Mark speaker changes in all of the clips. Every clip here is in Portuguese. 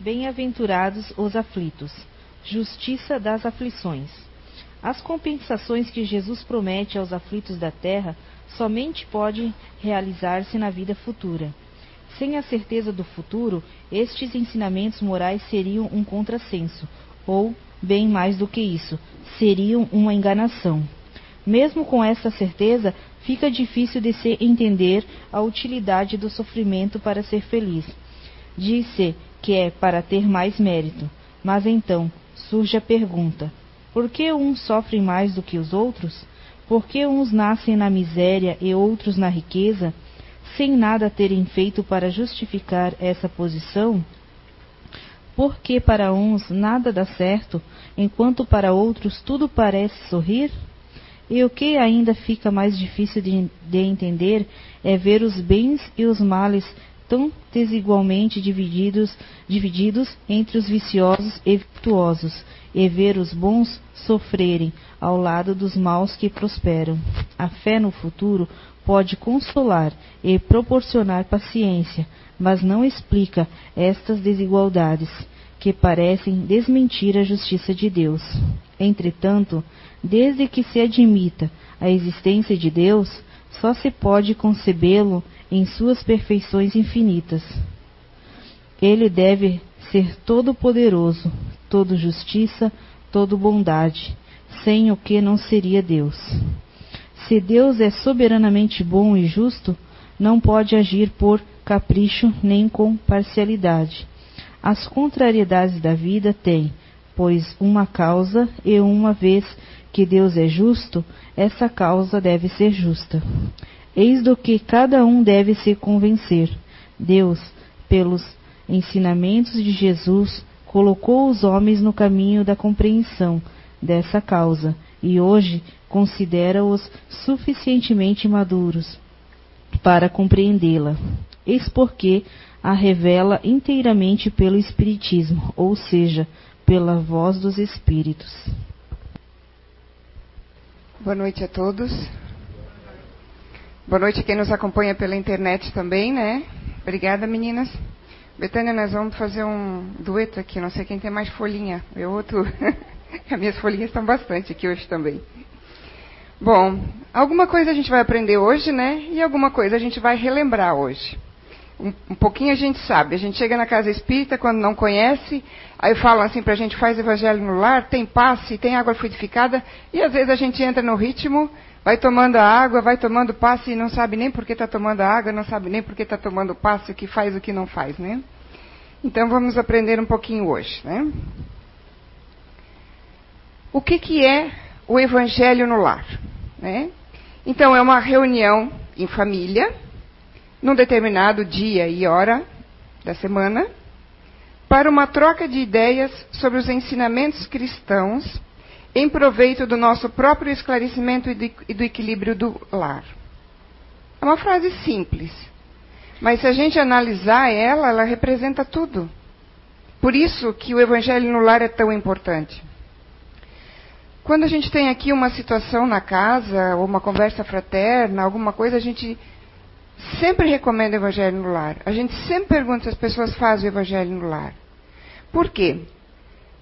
Speaker 1: Bem-aventurados os aflitos. Justiça das aflições. As compensações que Jesus promete aos aflitos da terra somente podem realizar-se na vida futura. Sem a certeza do futuro, estes ensinamentos morais seriam um contrassenso, ou, bem mais do que isso, seriam uma enganação. Mesmo com essa certeza, fica difícil de se entender a utilidade do sofrimento para ser feliz. Diz-se que é para ter mais mérito, mas então surge a pergunta: por que uns sofrem mais do que os outros? Por que uns nascem na miséria e outros na riqueza? sem nada terem feito para justificar essa posição? Porque para uns nada dá certo, enquanto para outros tudo parece sorrir? E o que ainda fica mais difícil de, de entender é ver os bens e os males tão desigualmente divididos, divididos entre os viciosos e virtuosos, e ver os bons sofrerem ao lado dos maus que prosperam. A fé no futuro pode consolar e proporcionar paciência, mas não explica estas desigualdades, que parecem desmentir a justiça de Deus. Entretanto, desde que se admita a existência de Deus, só se pode concebê-lo em suas perfeições infinitas. Ele deve ser todo-poderoso, todo justiça, todo bondade, sem o que não seria Deus. Se Deus é soberanamente bom e justo, não pode agir por capricho nem com parcialidade. As contrariedades da vida têm, pois, uma causa, e uma vez que Deus é justo, essa causa deve ser justa. Eis do que cada um deve se convencer. Deus, pelos ensinamentos de Jesus, colocou os homens no caminho da compreensão dessa causa e hoje considera-os suficientemente maduros para compreendê-la. Eis porque a revela inteiramente pelo Espiritismo, ou seja, pela voz dos Espíritos.
Speaker 2: Boa noite a todos. Boa noite a quem nos acompanha pela internet também, né? Obrigada, meninas. Betânia, nós vamos fazer um dueto aqui. Não sei quem tem mais folhinha. Eu ou tu? As minhas folhinhas estão bastante aqui hoje também. Bom, alguma coisa a gente vai aprender hoje, né? E alguma coisa a gente vai relembrar hoje. Um, um pouquinho a gente sabe. A gente chega na casa espírita quando não conhece, aí falam assim pra gente, faz evangelho no lar, tem passe, tem água fluidificada, e às vezes a gente entra no ritmo, vai tomando a água, vai tomando passe e não sabe nem por que está tomando a água, não sabe nem por que está tomando passe, o que faz, o que não faz, né? Então vamos aprender um pouquinho hoje, né? O que, que é o evangelho no lar? Né? Então, é uma reunião em família, num determinado dia e hora da semana, para uma troca de ideias sobre os ensinamentos cristãos em proveito do nosso próprio esclarecimento e do equilíbrio do lar. É uma frase simples, mas se a gente analisar ela, ela representa tudo. Por isso que o evangelho no lar é tão importante. Quando a gente tem aqui uma situação na casa, ou uma conversa fraterna, alguma coisa, a gente sempre recomenda o Evangelho no lar. A gente sempre pergunta se as pessoas fazem o Evangelho no lar. Por quê?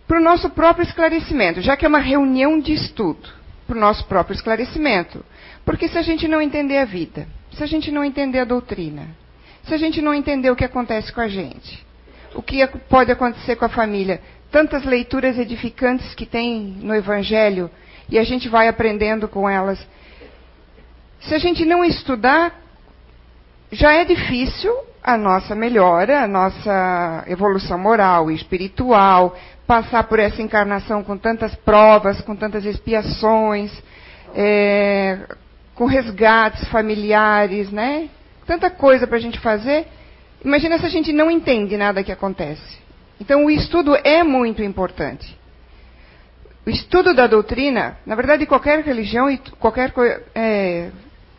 Speaker 2: Para o nosso próprio esclarecimento, já que é uma reunião de estudo, para o nosso próprio esclarecimento. Porque se a gente não entender a vida, se a gente não entender a doutrina, se a gente não entender o que acontece com a gente, o que pode acontecer com a família, tantas leituras edificantes que tem no Evangelho e a gente vai aprendendo com elas. Se a gente não estudar, já é difícil a nossa melhora, a nossa evolução moral e espiritual, passar por essa encarnação com tantas provas, com tantas expiações, é, com resgates familiares, né? Tanta coisa para a gente fazer. Imagina se a gente não entende nada que acontece. Então, o estudo é muito importante. O estudo da doutrina, na verdade, qualquer religião e qualquer é,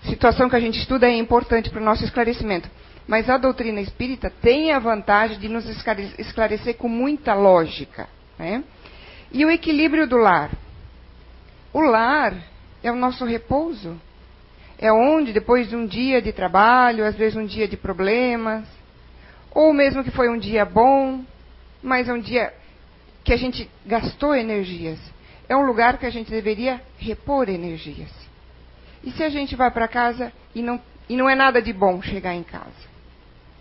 Speaker 2: situação que a gente estuda é importante para o nosso esclarecimento. Mas a doutrina espírita tem a vantagem de nos esclarecer com muita lógica. Né? E o equilíbrio do lar. O lar é o nosso repouso. É onde, depois de um dia de trabalho, às vezes um dia de problemas, ou mesmo que foi um dia bom, mas é um dia que a gente gastou energias. É um lugar que a gente deveria repor energias. E se a gente vai para casa e não, e não é nada de bom chegar em casa?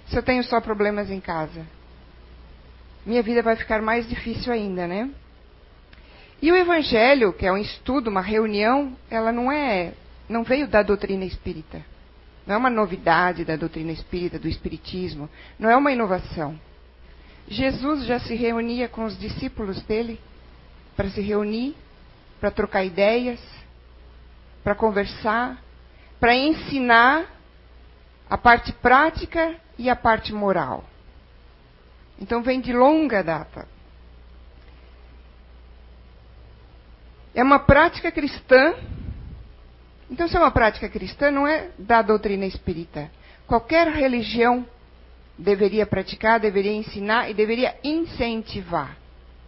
Speaker 2: Se eu tenho só problemas em casa, minha vida vai ficar mais difícil ainda, né? E o Evangelho, que é um estudo, uma reunião, ela não é, não veio da doutrina espírita. Não é uma novidade da doutrina espírita, do espiritismo. Não é uma inovação. Jesus já se reunia com os discípulos dele para se reunir, para trocar ideias, para conversar, para ensinar a parte prática e a parte moral. Então vem de longa data. É uma prática cristã. Então, se é uma prática cristã, não é da doutrina espírita. Qualquer religião deveria praticar, deveria ensinar e deveria incentivar.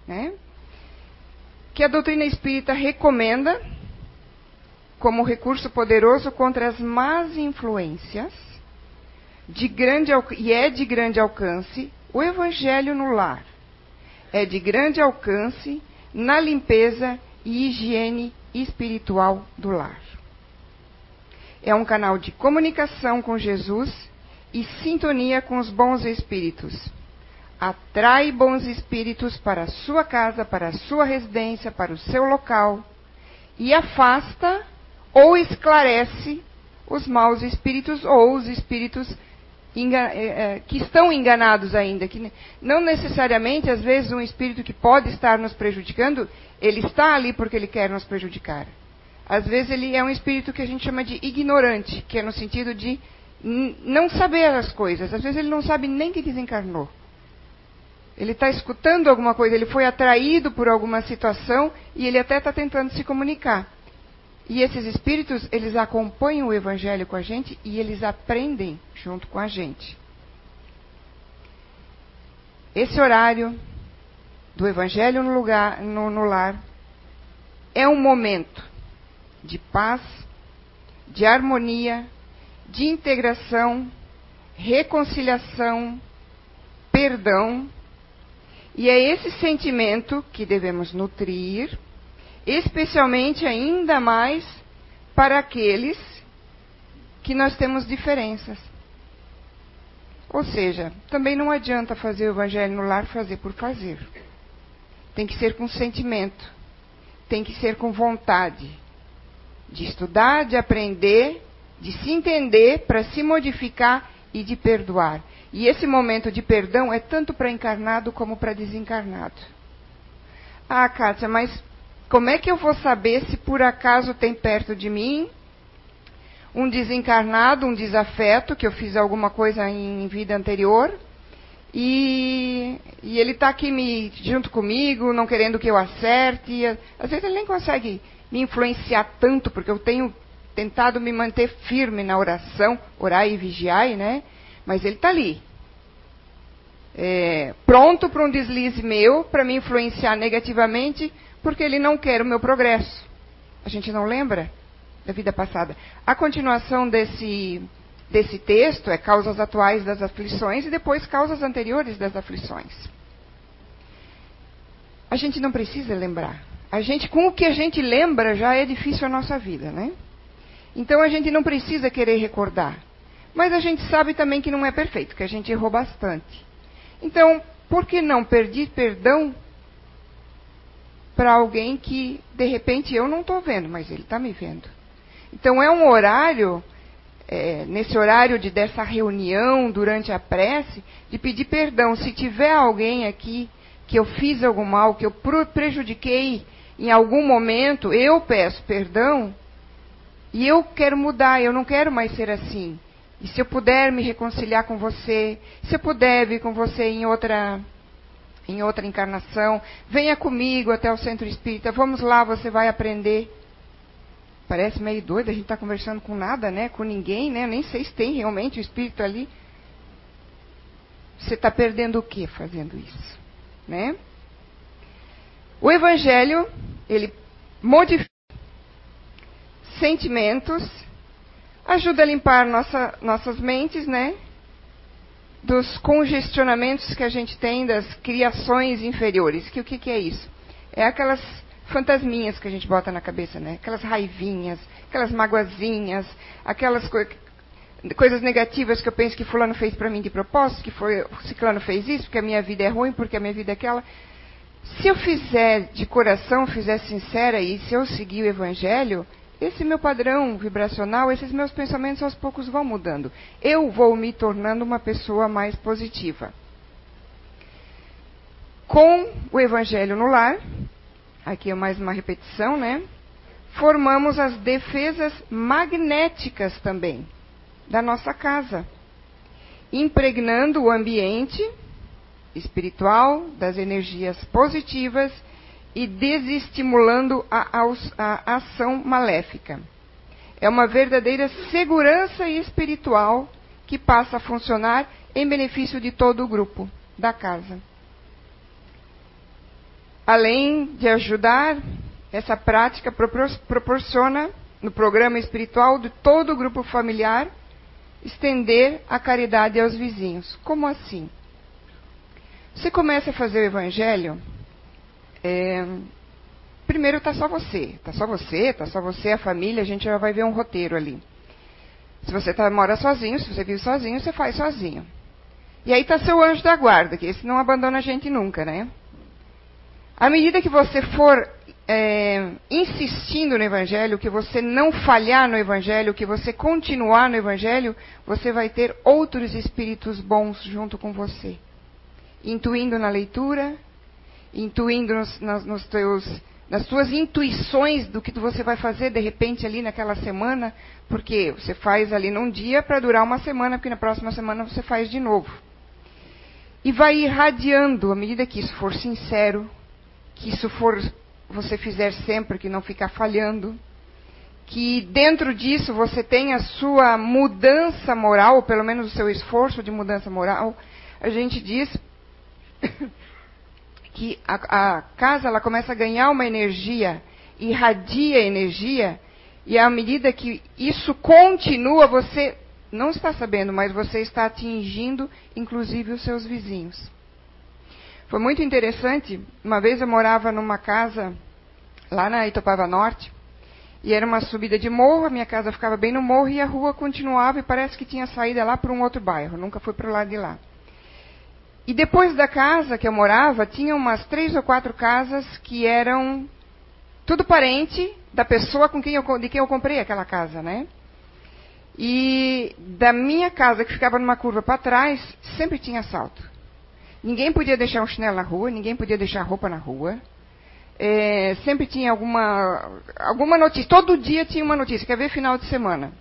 Speaker 2: Né? Que a doutrina espírita recomenda como recurso poderoso contra as más influências de grande, e é de grande alcance o evangelho no lar. É de grande alcance na limpeza e higiene espiritual do lar. É um canal de comunicação com Jesus e sintonia com os bons espíritos. Atrai bons espíritos para a sua casa, para a sua residência, para o seu local e afasta ou esclarece os maus espíritos ou os espíritos que estão enganados ainda, que não necessariamente, às vezes, um espírito que pode estar nos prejudicando, ele está ali porque ele quer nos prejudicar. Às vezes ele é um espírito que a gente chama de ignorante, que é no sentido de não saber as coisas. Às vezes ele não sabe nem que desencarnou. Ele está escutando alguma coisa, ele foi atraído por alguma situação e ele até está tentando se comunicar. E esses espíritos, eles acompanham o evangelho com a gente e eles aprendem junto com a gente. Esse horário do evangelho no, lugar, no, no lar é um momento de paz, de harmonia, de integração, reconciliação, perdão. E é esse sentimento que devemos nutrir especialmente ainda mais para aqueles que nós temos diferenças. Ou seja, também não adianta fazer o evangelho no lar fazer por fazer. Tem que ser com sentimento, tem que ser com vontade de estudar, de aprender, de se entender para se modificar e de perdoar. E esse momento de perdão é tanto para encarnado como para desencarnado. Ah, Kátia, mas como é que eu vou saber se por acaso tem perto de mim um desencarnado, um desafeto, que eu fiz alguma coisa em vida anterior, e, e ele está aqui me, junto comigo, não querendo que eu acerte. Às vezes ele nem consegue me influenciar tanto, porque eu tenho tentado me manter firme na oração, orar e vigiar, né? Mas ele está ali. É, pronto para um deslize meu, para me influenciar negativamente, porque ele não quer o meu progresso. A gente não lembra da vida passada. A continuação desse, desse texto é causas atuais das aflições e depois causas anteriores das aflições. A gente não precisa lembrar. A gente, com o que a gente lembra, já é difícil a nossa vida, né? Então a gente não precisa querer recordar. Mas a gente sabe também que não é perfeito, que a gente errou bastante. Então, por que não pedir perdão para alguém que, de repente, eu não estou vendo, mas ele está me vendo. Então, é um horário, é, nesse horário de, dessa reunião, durante a prece, de pedir perdão. Se tiver alguém aqui que eu fiz algum mal, que eu prejudiquei em algum momento, eu peço perdão e eu quero mudar, eu não quero mais ser assim. E se eu puder me reconciliar com você, se eu puder vir com você em outra em outra encarnação, venha comigo até o centro espírita, vamos lá, você vai aprender. Parece meio doido, a gente está conversando com nada, né? Com ninguém, né? Nem sei se tem realmente o espírito ali. Você está perdendo o que fazendo isso? Né? O Evangelho, ele modifica sentimentos, ajuda a limpar nossa, nossas mentes, né? Dos congestionamentos que a gente tem das criações inferiores. Que o que, que é isso? É aquelas fantasminhas que a gente bota na cabeça, né? Aquelas raivinhas, aquelas magoazinhas, aquelas co coisas negativas que eu penso que fulano fez para mim de propósito, que foi ciclano fez isso, porque a minha vida é ruim, porque a minha vida é aquela. Se eu fizer de coração, fizer sincera e se eu seguir o evangelho, esse meu padrão vibracional, esses meus pensamentos aos poucos vão mudando. Eu vou me tornando uma pessoa mais positiva. Com o evangelho no lar, aqui é mais uma repetição, né? Formamos as defesas magnéticas também da nossa casa, impregnando o ambiente espiritual das energias positivas e desestimulando a, a, ação maléfica. É uma verdadeira segurança espiritual que passa a funcionar em benefício de todo o grupo da casa. Além de ajudar, essa prática proporciona, no programa espiritual de todo o grupo familiar, estender a caridade aos vizinhos. Como assim? Você começa a fazer o evangelho é, primeiro está só você, está só você, está só você, a família, a gente já vai ver um roteiro ali. Se você tá, mora sozinho, se você vive sozinho, você faz sozinho. E aí está seu anjo da guarda, que esse não abandona a gente nunca, né? À medida que você for é, insistindo no Evangelho, que você não falhar no Evangelho, que você continuar no Evangelho, você vai ter outros espíritos bons junto com você. Intuindo na leitura, intuindo nos, nos, nos teus, nas tuas intuições do que você vai fazer de repente ali naquela semana, porque você faz ali num dia para durar uma semana, porque na próxima semana você faz de novo. E vai irradiando à medida que isso for sincero, que isso for você fizer sempre, que não ficar falhando, que dentro disso você tenha a sua mudança moral, ou pelo menos o seu esforço de mudança moral. A gente diz que a, a casa ela começa a ganhar uma energia, irradia energia, e à medida que isso continua, você não está sabendo, mas você está atingindo, inclusive, os seus vizinhos. Foi muito interessante. Uma vez eu morava numa casa lá na Itopava Norte, e era uma subida de morro, a minha casa ficava bem no morro e a rua continuava e parece que tinha saída lá para um outro bairro. Nunca fui para o lado de lá. E depois da casa que eu morava, tinha umas três ou quatro casas que eram tudo parente da pessoa com quem eu, de quem eu comprei aquela casa, né? E da minha casa, que ficava numa curva para trás, sempre tinha assalto. Ninguém podia deixar um chinelo na rua, ninguém podia deixar roupa na rua. É, sempre tinha alguma, alguma notícia. Todo dia tinha uma notícia. Quer ver final de semana?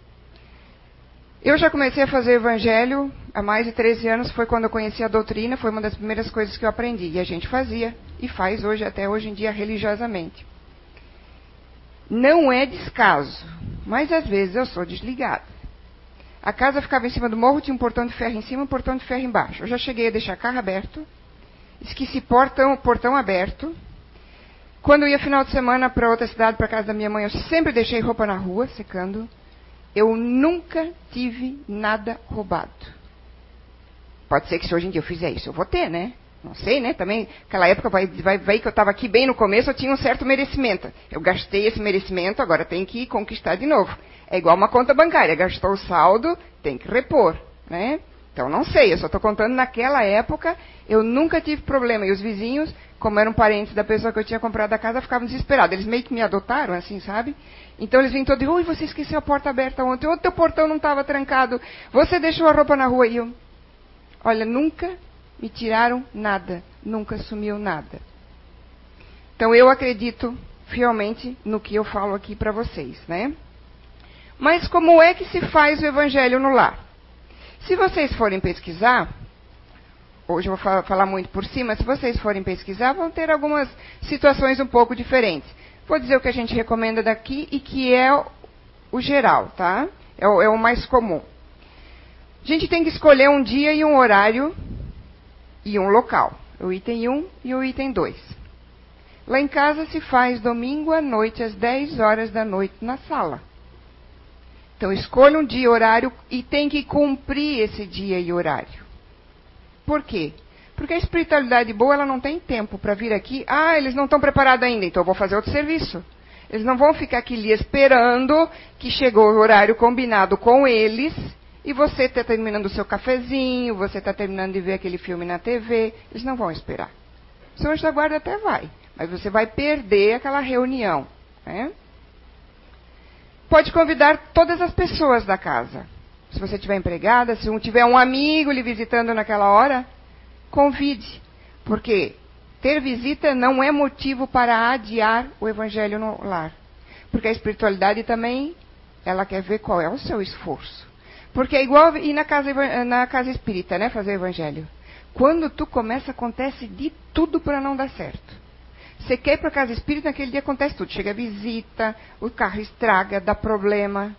Speaker 2: Eu já comecei a fazer evangelho há mais de 13 anos, foi quando eu conheci a doutrina, foi uma das primeiras coisas que eu aprendi. E a gente fazia, e faz hoje, até hoje em dia, religiosamente. Não é descaso, mas às vezes eu sou desligada. A casa ficava em cima do morro, tinha um portão de ferro em cima e um portão de ferro embaixo. Eu já cheguei a deixar carro aberto, esqueci portão, portão aberto. Quando eu ia final de semana para outra cidade, para casa da minha mãe, eu sempre deixei roupa na rua, secando. Eu nunca tive nada roubado. Pode ser que se hoje em dia eu fizer isso, eu vou ter, né? Não sei, né? Também, aquela época, vai, vai, vai que eu estava aqui bem no começo, eu tinha um certo merecimento. Eu gastei esse merecimento, agora tem que conquistar de novo. É igual uma conta bancária, gastou o saldo, tem que repor, né? Então, não sei, eu só estou contando naquela época, eu nunca tive problema. E os vizinhos, como eram parentes da pessoa que eu tinha comprado a casa, ficavam desesperados. Eles meio que me adotaram, assim, sabe? Então eles vinham todos e ui, você esqueceu a porta aberta ontem, o teu portão não estava trancado, você deixou a roupa na rua. E eu, olha, nunca me tiraram nada, nunca sumiu nada. Então eu acredito fielmente no que eu falo aqui para vocês, né? Mas como é que se faz o evangelho no lar? Se vocês forem pesquisar, hoje eu vou falar muito por cima, se vocês forem pesquisar, vão ter algumas situações um pouco diferentes. Vou dizer o que a gente recomenda daqui e que é o geral, tá? É o, é o mais comum. A gente tem que escolher um dia e um horário e um local. O item 1 e o item 2. Lá em casa se faz domingo à noite, às 10 horas da noite, na sala. Então escolha um dia e horário e tem que cumprir esse dia e horário. Por quê? Porque a espiritualidade boa, ela não tem tempo para vir aqui. Ah, eles não estão preparados ainda, então eu vou fazer outro serviço. Eles não vão ficar aqui ali esperando que chegou o horário combinado com eles e você está terminando o seu cafezinho, você está terminando de ver aquele filme na TV. Eles não vão esperar. O seu anjo da guarda até vai, mas você vai perder aquela reunião. Né? Pode convidar todas as pessoas da casa. Se você tiver empregada, se um tiver um amigo lhe visitando naquela hora, convide. Porque ter visita não é motivo para adiar o evangelho no lar. Porque a espiritualidade também, ela quer ver qual é o seu esforço. Porque é igual ir na casa, na casa espírita, né? Fazer evangelho. Quando tu começa, acontece de tudo para não dar certo. Você quer ir para a casa espírita, naquele dia acontece tudo. Chega a visita, o carro estraga, dá problema.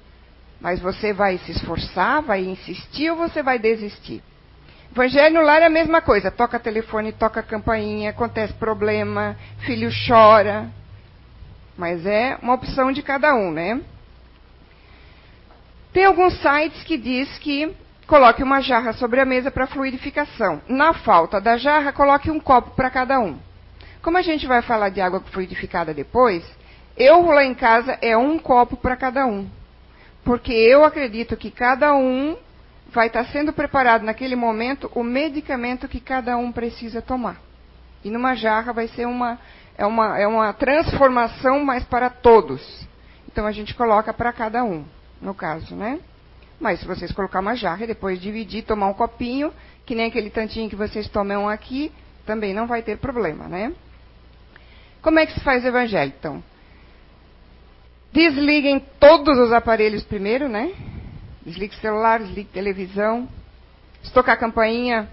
Speaker 2: Mas você vai se esforçar, vai insistir ou você vai desistir? Evangelho no lar é a mesma coisa. Toca telefone, toca campainha, acontece problema, filho chora. Mas é uma opção de cada um, né? Tem alguns sites que diz que coloque uma jarra sobre a mesa para fluidificação. Na falta da jarra, coloque um copo para cada um. Como a gente vai falar de água fluidificada depois, eu lá em casa é um copo para cada um. Porque eu acredito que cada um vai estar sendo preparado naquele momento o medicamento que cada um precisa tomar. E numa jarra vai ser uma, é uma, é uma transformação mais para todos. Então a gente coloca para cada um, no caso, né? Mas se vocês colocar uma jarra e depois dividir, tomar um copinho, que nem aquele tantinho que vocês tomam aqui, também não vai ter problema, né? Como é que se faz o evangelho, então? Desliguem todos os aparelhos primeiro, né? Desligue celular, desligue televisão. Se tocar a campainha,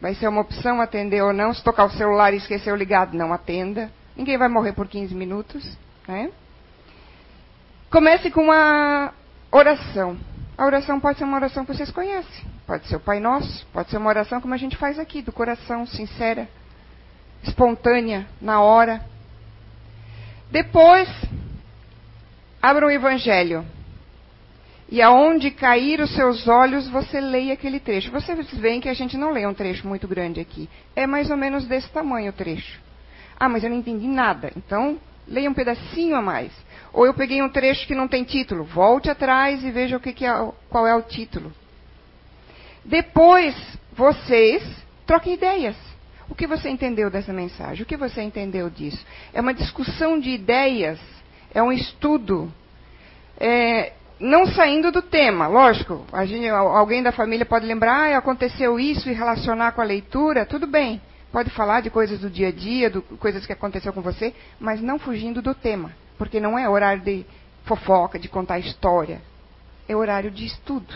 Speaker 2: vai ser uma opção atender ou não. Se tocar o celular e esquecer o ligado, não atenda. Ninguém vai morrer por 15 minutos. Né? Comece com uma oração. A oração pode ser uma oração que vocês conhecem. Pode ser o Pai Nosso, pode ser uma oração como a gente faz aqui, do coração, sincera, espontânea, na hora. Depois, abra o Evangelho e aonde cair os seus olhos, você leia aquele trecho. Vocês veem que a gente não lê um trecho muito grande aqui. É mais ou menos desse tamanho o trecho. Ah, mas eu não entendi nada. Então, leia um pedacinho a mais. Ou eu peguei um trecho que não tem título. Volte atrás e veja o que, que é, qual é o título. Depois, vocês troquem ideias. O que você entendeu dessa mensagem? O que você entendeu disso? É uma discussão de ideias, é um estudo. É, não saindo do tema, lógico, gente, alguém da família pode lembrar, ah, aconteceu isso e relacionar com a leitura, tudo bem. Pode falar de coisas do dia a dia, de coisas que aconteceu com você, mas não fugindo do tema, porque não é horário de fofoca, de contar história. É horário de estudo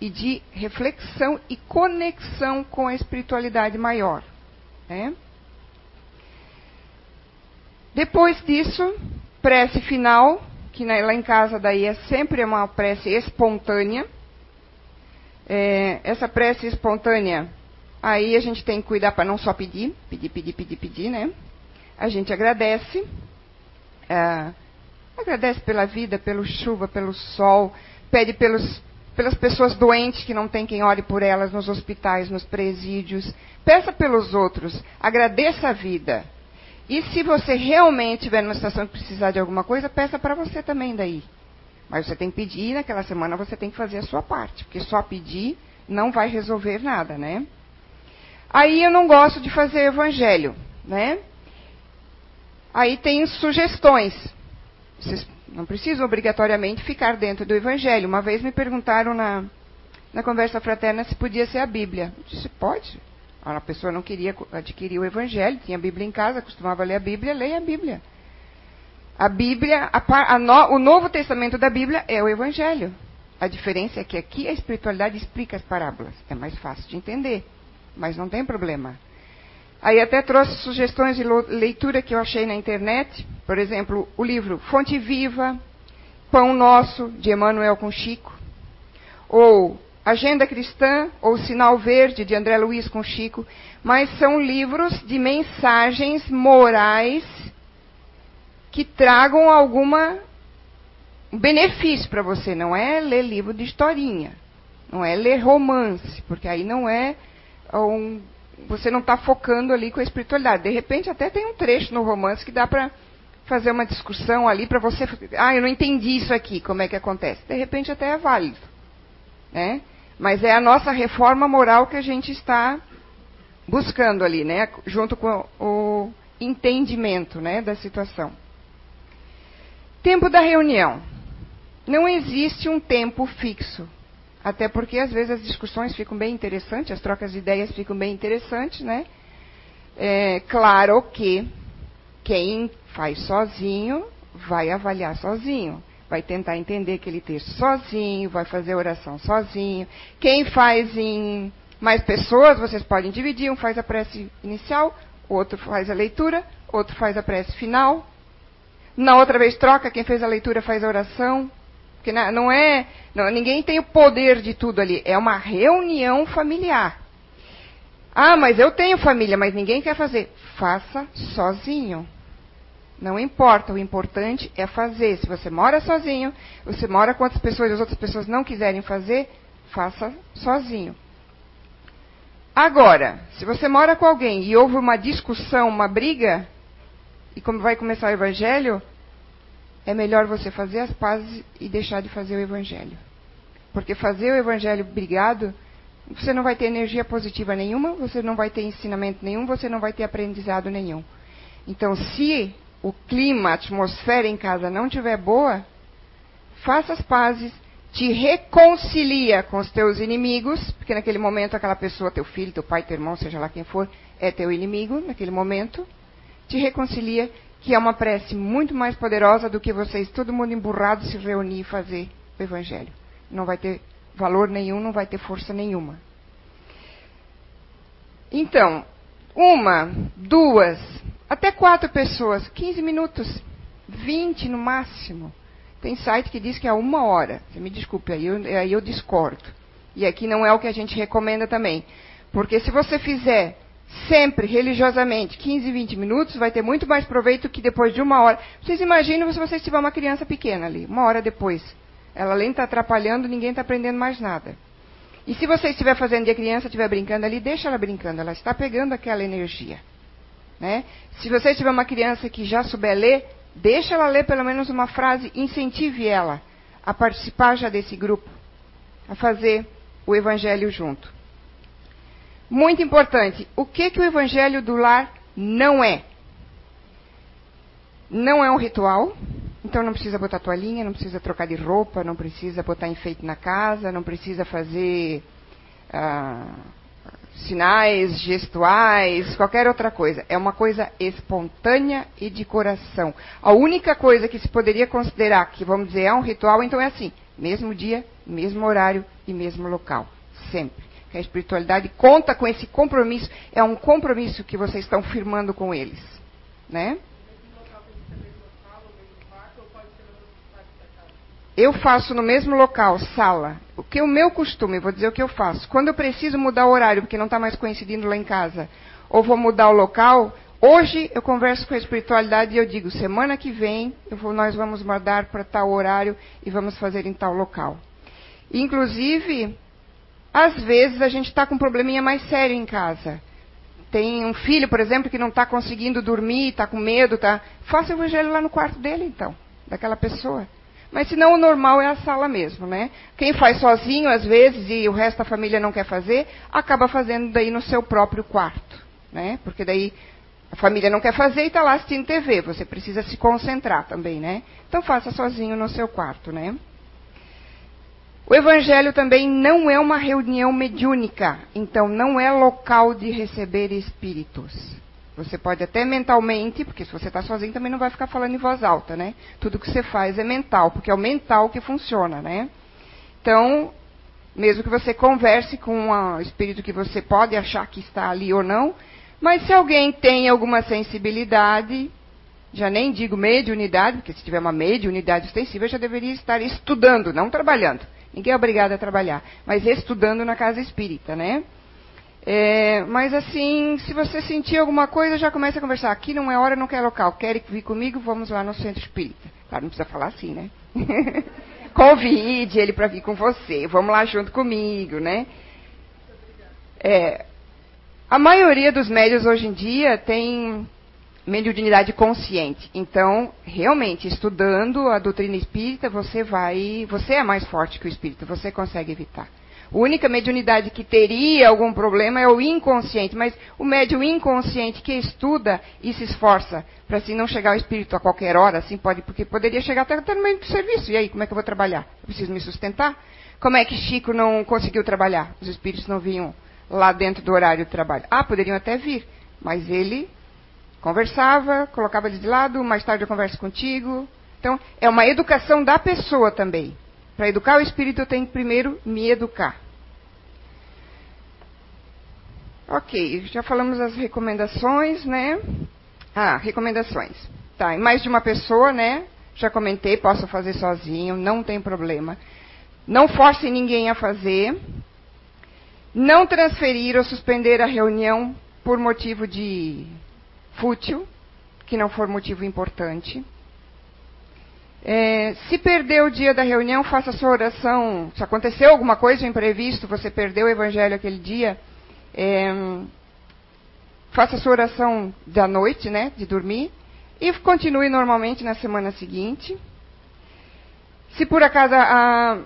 Speaker 2: e de reflexão e conexão com a espiritualidade maior. Né? Depois disso, prece final, que lá em casa daí é sempre uma prece espontânea. É, essa prece espontânea, aí a gente tem que cuidar para não só pedir, pedir, pedir, pedir, pedir, né? A gente agradece, é, agradece pela vida, pelo chuva, pelo sol, pede pelos, pelas pessoas doentes que não tem quem ore por elas nos hospitais, nos presídios, peça pelos outros, agradeça a vida. E se você realmente estiver numa situação que precisar de alguma coisa, peça para você também daí. Mas você tem que pedir, naquela semana você tem que fazer a sua parte, porque só pedir não vai resolver nada, né? Aí eu não gosto de fazer evangelho, né? Aí tem sugestões. Vocês não precisam obrigatoriamente ficar dentro do evangelho. Uma vez me perguntaram na, na conversa fraterna se podia ser a Bíblia. Eu disse, pode. A pessoa não queria adquirir o Evangelho, tinha a Bíblia em casa, costumava ler a Bíblia, leia a Bíblia. A Bíblia, a, a no, o Novo Testamento da Bíblia é o Evangelho. A diferença é que aqui a espiritualidade explica as parábolas. É mais fácil de entender, mas não tem problema. Aí até trouxe sugestões de leitura que eu achei na internet. Por exemplo, o livro Fonte Viva, Pão Nosso, de Emmanuel com Chico. Ou Agenda Cristã ou Sinal Verde, de André Luiz com Chico, mas são livros de mensagens morais que tragam alguma benefício para você. Não é ler livro de historinha, não é ler romance, porque aí não é um, você não está focando ali com a espiritualidade. De repente, até tem um trecho no romance que dá para fazer uma discussão ali para você. Ah, eu não entendi isso aqui, como é que acontece. De repente, até é válido. Né? Mas é a nossa reforma moral que a gente está buscando ali, né? junto com o entendimento né, da situação. Tempo da reunião. Não existe um tempo fixo. Até porque às vezes as discussões ficam bem interessantes, as trocas de ideias ficam bem interessantes, né? É, claro que quem faz sozinho vai avaliar sozinho, vai tentar entender aquele texto sozinho, vai fazer oração sozinho. Quem faz em mais pessoas, vocês podem dividir, um faz a prece inicial, outro faz a leitura, outro faz a prece final. Na outra vez troca, quem fez a leitura faz a oração. Porque não é. Não, ninguém tem o poder de tudo ali. É uma reunião familiar. Ah, mas eu tenho família, mas ninguém quer fazer. Faça sozinho. Não importa, o importante é fazer. Se você mora sozinho, você mora com outras pessoas e as outras pessoas não quiserem fazer, faça sozinho. Agora, se você mora com alguém e houve uma discussão, uma briga, e como vai começar o evangelho, é melhor você fazer as pazes e deixar de fazer o evangelho. Porque fazer o evangelho brigado, você não vai ter energia positiva nenhuma, você não vai ter ensinamento nenhum, você não vai ter aprendizado nenhum. Então, se o clima, a atmosfera em casa não estiver boa, faça as pazes, te reconcilia com os teus inimigos, porque naquele momento aquela pessoa, teu filho, teu pai, teu irmão, seja lá quem for, é teu inimigo naquele momento. Te reconcilia, que é uma prece muito mais poderosa do que vocês, todo mundo emburrado, se reunir e fazer o evangelho. Não vai ter valor nenhum, não vai ter força nenhuma. Então, uma, duas, até quatro pessoas, 15 minutos, 20 no máximo. Tem site que diz que é uma hora. Você me desculpe, aí eu, aí eu discordo. E aqui não é o que a gente recomenda também. Porque se você fizer sempre, religiosamente, 15, 20 minutos, vai ter muito mais proveito que depois de uma hora. Vocês imaginam se você tiver uma criança pequena ali, uma hora depois. Ela além está atrapalhando, ninguém está aprendendo mais nada. E se você estiver fazendo e a criança estiver brincando ali, deixa ela brincando, ela está pegando aquela energia. Né? Se você tiver uma criança que já souber ler, Deixa ela ler pelo menos uma frase, incentive ela a participar já desse grupo, a fazer o evangelho junto. Muito importante, o que que o evangelho do lar não é? Não é um ritual, então não precisa botar toalhinha, não precisa trocar de roupa, não precisa botar enfeite na casa, não precisa fazer ah, sinais gestuais, qualquer outra coisa. É uma coisa espontânea e de coração. A única coisa que se poderia considerar que, vamos dizer, é um ritual, então é assim: mesmo dia, mesmo horário e mesmo local. Sempre. Que a espiritualidade conta com esse compromisso, é um compromisso que vocês estão firmando com eles. Né? Eu faço no mesmo local, sala. O que é o meu costume, vou dizer o que eu faço. Quando eu preciso mudar o horário, porque não está mais coincidindo lá em casa, ou vou mudar o local, hoje eu converso com a espiritualidade e eu digo, semana que vem vou, nós vamos mudar para tal horário e vamos fazer em tal local. Inclusive, às vezes a gente está com um probleminha mais sério em casa. Tem um filho, por exemplo, que não está conseguindo dormir, está com medo, tá? Faça o evangelho lá no quarto dele, então, daquela pessoa. Mas se não, o normal é a sala mesmo, né? Quem faz sozinho, às vezes, e o resto da família não quer fazer, acaba fazendo daí no seu próprio quarto, né? Porque daí a família não quer fazer e está lá assistindo TV. Você precisa se concentrar também, né? Então faça sozinho no seu quarto, né? O evangelho também não é uma reunião mediúnica, então não é local de receber espíritos. Você pode até mentalmente, porque se você está sozinho também não vai ficar falando em voz alta, né? Tudo que você faz é mental, porque é o mental que funciona, né? Então, mesmo que você converse com o espírito que você pode achar que está ali ou não, mas se alguém tem alguma sensibilidade, já nem digo mediunidade, porque se tiver uma mediunidade extensiva, já deveria estar estudando, não trabalhando. Ninguém é obrigado a trabalhar, mas estudando na casa espírita, né? É, mas assim, se você sentir alguma coisa, já começa a conversar. Aqui não é hora, não quer local. Quer vir comigo? Vamos lá no centro espírita. Claro, não precisa falar assim, né? Convide ele para vir com você. Vamos lá junto comigo, né? É, A maioria dos médios hoje em dia tem mediunidade consciente. Então, realmente, estudando a doutrina espírita, você vai. Você é mais forte que o espírito, você consegue evitar. A única mediunidade que teria algum problema é o inconsciente, mas o médium inconsciente que estuda e se esforça para assim não chegar ao espírito a qualquer hora, assim pode, porque poderia chegar até, até no meio do serviço. E aí, como é que eu vou trabalhar? Eu preciso me sustentar? Como é que Chico não conseguiu trabalhar? Os espíritos não vinham lá dentro do horário de trabalho. Ah, poderiam até vir, mas ele conversava, colocava eles de lado, mais tarde eu converso contigo. Então, é uma educação da pessoa também. Para educar o espírito, eu tenho que primeiro me educar. Ok, já falamos as recomendações, né? Ah, recomendações. Tá, em mais de uma pessoa, né? Já comentei, posso fazer sozinho, não tem problema. Não force ninguém a fazer. Não transferir ou suspender a reunião por motivo de fútil, que não for motivo importante. É, se perdeu o dia da reunião, faça sua oração. Se aconteceu alguma coisa imprevisto, você perdeu o evangelho aquele dia, é, faça sua oração da noite, né, de dormir, e continue normalmente na semana seguinte. Se por acaso a,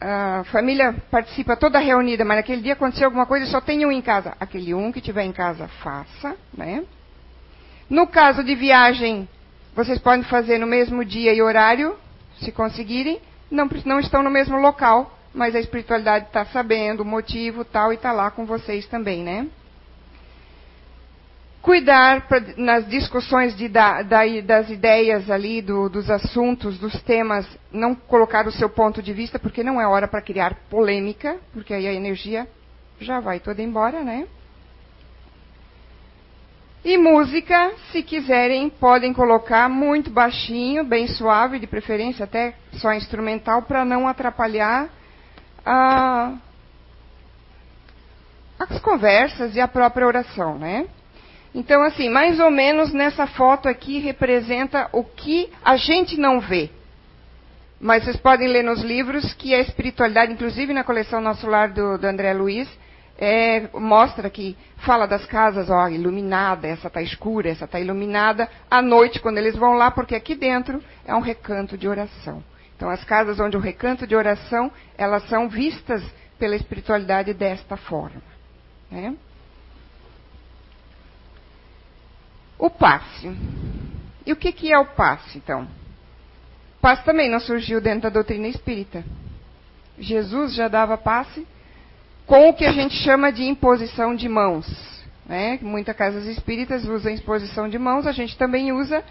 Speaker 2: a família participa toda reunida, mas naquele dia aconteceu alguma coisa só tem um em casa, aquele um que tiver em casa, faça, né? No caso de viagem, vocês podem fazer no mesmo dia e horário, se conseguirem. Não, não estão no mesmo local, mas a espiritualidade está sabendo o motivo tal e está lá com vocês também, né? Cuidar pra, nas discussões de, da, da, das ideias ali, do, dos assuntos, dos temas, não colocar o seu ponto de vista, porque não é hora para criar polêmica, porque aí a energia já vai toda embora, né? E música, se quiserem, podem colocar muito baixinho, bem suave, de preferência até só instrumental, para não atrapalhar a, as conversas e a própria oração, né? Então, assim, mais ou menos nessa foto aqui representa o que a gente não vê. Mas vocês podem ler nos livros que a espiritualidade, inclusive na coleção Nosso Lar do, do André Luiz, é, mostra que fala das casas, ó, iluminada, essa está escura, essa está iluminada, à noite, quando eles vão lá, porque aqui dentro é um recanto de oração. Então, as casas onde o recanto de oração, elas são vistas pela espiritualidade desta forma. Né? O passe. E o que, que é o passe, então? O passe também não surgiu dentro da doutrina espírita. Jesus já dava passe com o que a gente chama de imposição de mãos. Né? Muitas casas espíritas usam imposição de mãos, a gente também usa,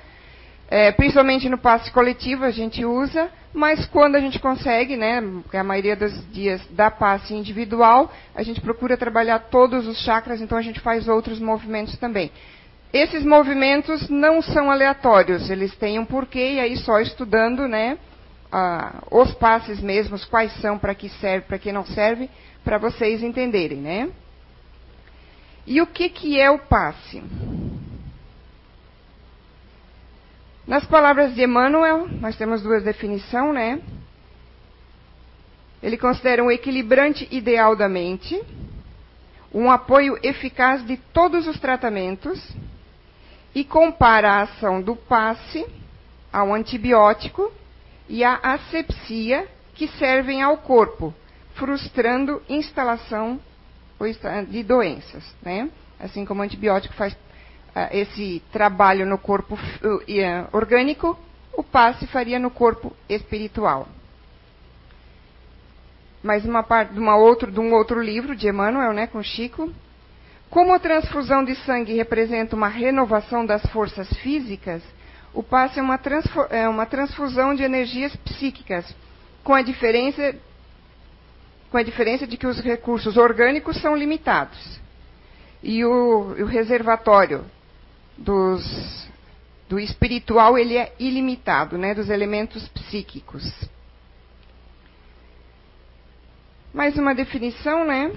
Speaker 2: é, principalmente no passe coletivo a gente usa, mas quando a gente consegue, né, porque a maioria dos dias dá passe individual, a gente procura trabalhar todos os chakras, então a gente faz outros movimentos também. Esses movimentos não são aleatórios, eles têm um porquê, e aí só estudando, né, ah, os passes mesmos, quais são, para que serve, para que não serve, para vocês entenderem, né? E o que, que é o passe? Nas palavras de Emmanuel, nós temos duas definições, né? Ele considera um equilibrante ideal da mente, um apoio eficaz de todos os tratamentos e compara a ação do passe ao antibiótico e à asepsia que servem ao corpo, frustrando instalação de doenças, né? Assim como o antibiótico faz uh, esse trabalho no corpo uh, orgânico, o passe faria no corpo espiritual. Mais uma parte de, uma outro, de um outro livro de Emmanuel, né, com Chico. Como a transfusão de sangue representa uma renovação das forças físicas, o passe é uma, é uma transfusão de energias psíquicas, com a diferença com a diferença de que os recursos orgânicos são limitados. E o, o reservatório dos, do espiritual ele é ilimitado, né, dos elementos psíquicos. Mais uma definição, né?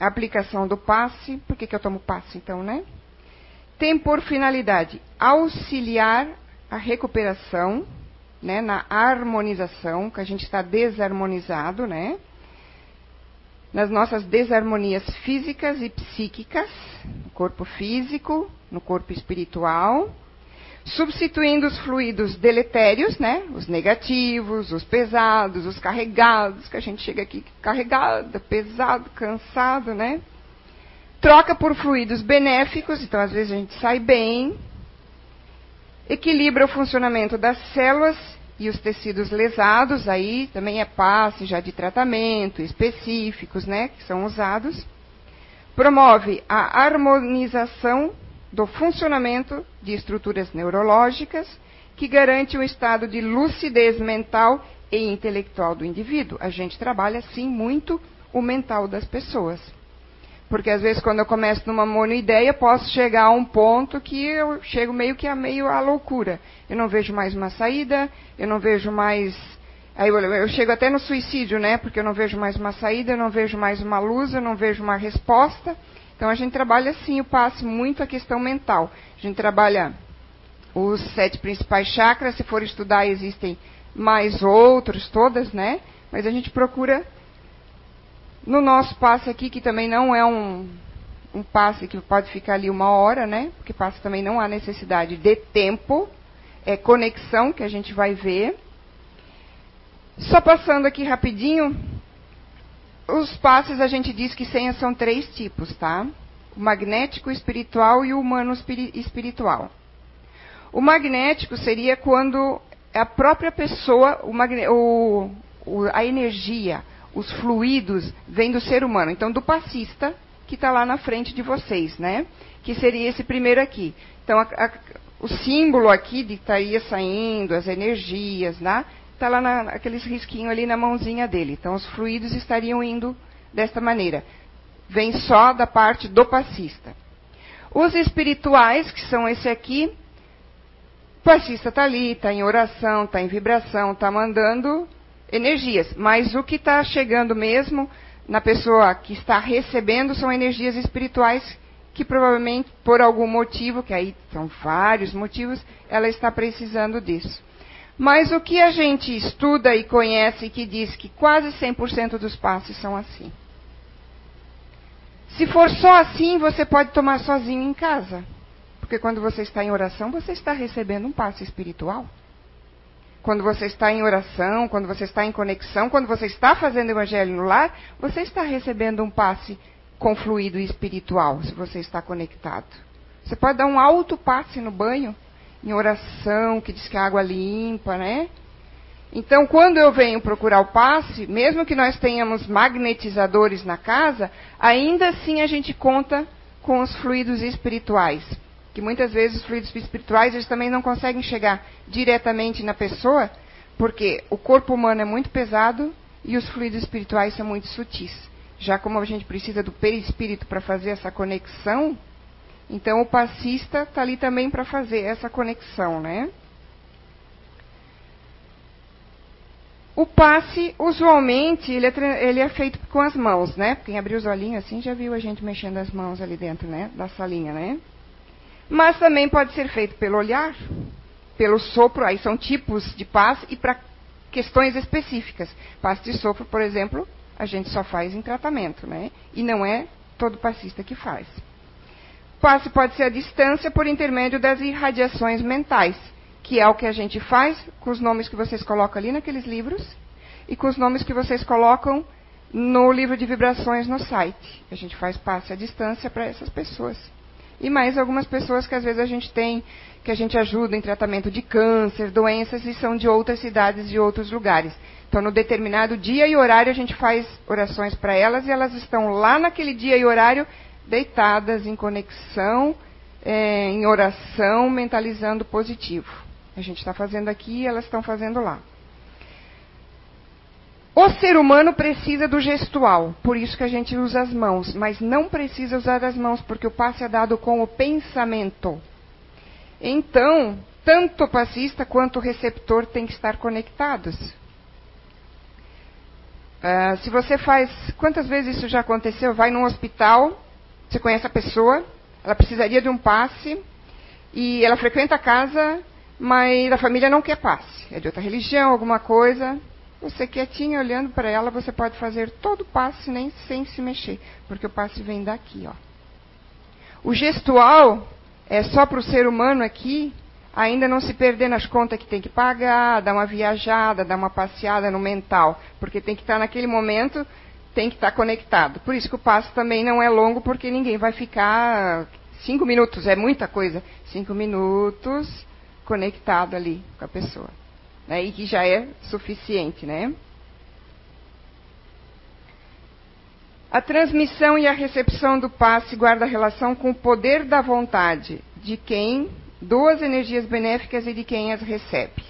Speaker 2: Aplicação do passe. Por que, que eu tomo passe, então, né? Tem por finalidade auxiliar a recuperação, né, na harmonização, que a gente está desarmonizado, né? Nas nossas desarmonias físicas e psíquicas, no corpo físico, no corpo espiritual, substituindo os fluidos deletérios, né? Os negativos, os pesados, os carregados, que a gente chega aqui carregado, pesado, cansado, né? Troca por fluidos benéficos, então às vezes a gente sai bem. Equilibra o funcionamento das células e os tecidos lesados, aí também é passe já de tratamento específicos, né, que são usados. Promove a harmonização do funcionamento de estruturas neurológicas, que garante um estado de lucidez mental e intelectual do indivíduo. A gente trabalha, sim, muito o mental das pessoas. Porque às vezes quando eu começo numa monoideia, posso chegar a um ponto que eu chego meio que a meio à loucura. Eu não vejo mais uma saída, eu não vejo mais. Aí eu, eu chego até no suicídio, né? Porque eu não vejo mais uma saída, eu não vejo mais uma luz, eu não vejo uma resposta. Então a gente trabalha assim o passe muito a questão mental. A gente trabalha os sete principais chakras, se for estudar existem mais outros, todas, né? Mas a gente procura no nosso passe aqui, que também não é um, um passe que pode ficar ali uma hora, né? Porque passe também não há necessidade de tempo, é conexão que a gente vai ver. Só passando aqui rapidinho, os passes a gente diz que senhas são três tipos, tá? O magnético, o espiritual e o humano espiritual. O magnético seria quando a própria pessoa, o, a energia, os fluidos vêm do ser humano. Então, do passista, que está lá na frente de vocês, né? Que seria esse primeiro aqui. Então, a, a, o símbolo aqui de estaria saindo, as energias, né? Está lá na, aqueles risquinhos ali na mãozinha dele. Então, os fluidos estariam indo desta maneira. Vem só da parte do passista. Os espirituais, que são esse aqui, o passista está ali, está em oração, está em vibração, está mandando energias, mas o que está chegando mesmo na pessoa que está recebendo são energias espirituais que provavelmente, por algum motivo, que aí são vários motivos, ela está precisando disso. Mas o que a gente estuda e conhece que diz que quase 100% dos passes são assim. Se for só assim, você pode tomar sozinho em casa. Porque quando você está em oração, você está recebendo um passe espiritual quando você está em oração, quando você está em conexão, quando você está fazendo evangelho no lar, você está recebendo um passe com fluido espiritual, se você está conectado. Você pode dar um alto passe no banho, em oração, que diz que a água limpa, né? Então, quando eu venho procurar o passe, mesmo que nós tenhamos magnetizadores na casa, ainda assim a gente conta com os fluidos espirituais que muitas vezes os fluidos espirituais eles também não conseguem chegar diretamente na pessoa, porque o corpo humano é muito pesado e os fluidos espirituais são muito sutis. Já como a gente precisa do perispírito para fazer essa conexão, então o passista está ali também para fazer essa conexão, né? O passe, usualmente, ele é, ele é, feito com as mãos, né? Quem abriu os olhinhos assim já viu a gente mexendo as mãos ali dentro, né? Da salinha, né? Mas também pode ser feito pelo olhar, pelo sopro, aí são tipos de paz e para questões específicas. Paz de sopro, por exemplo, a gente só faz em tratamento, né? E não é todo passista que faz. Passe pode ser à distância por intermédio das irradiações mentais, que é o que a gente faz com os nomes que vocês colocam ali naqueles livros e com os nomes que vocês colocam no livro de vibrações no site. A gente faz passe à distância para essas pessoas e mais algumas pessoas que às vezes a gente tem, que a gente ajuda em tratamento de câncer, doenças e são de outras cidades e outros lugares. Então, no determinado dia e horário, a gente faz orações para elas e elas estão lá naquele dia e horário, deitadas em conexão, é, em oração, mentalizando positivo. A gente está fazendo aqui e elas estão fazendo lá. O ser humano precisa do gestual, por isso que a gente usa as mãos, mas não precisa usar as mãos, porque o passe é dado com o pensamento. Então, tanto o passista quanto o receptor têm que estar conectados. Uh, se você faz. Quantas vezes isso já aconteceu? Vai num hospital, você conhece a pessoa, ela precisaria de um passe, e ela frequenta a casa, mas a família não quer passe. É de outra religião, alguma coisa. Você quietinha olhando para ela, você pode fazer todo o passe nem sem se mexer, porque o passe vem daqui, ó. O gestual é só para o ser humano aqui ainda não se perder nas contas que tem que pagar, dar uma viajada, dar uma passeada no mental, porque tem que estar naquele momento, tem que estar conectado. Por isso que o passo também não é longo, porque ninguém vai ficar cinco minutos, é muita coisa. Cinco minutos conectado ali com a pessoa. Né? E que já é suficiente, né? A transmissão e a recepção do passe guarda relação com o poder da vontade de quem duas energias benéficas e de quem as recebe.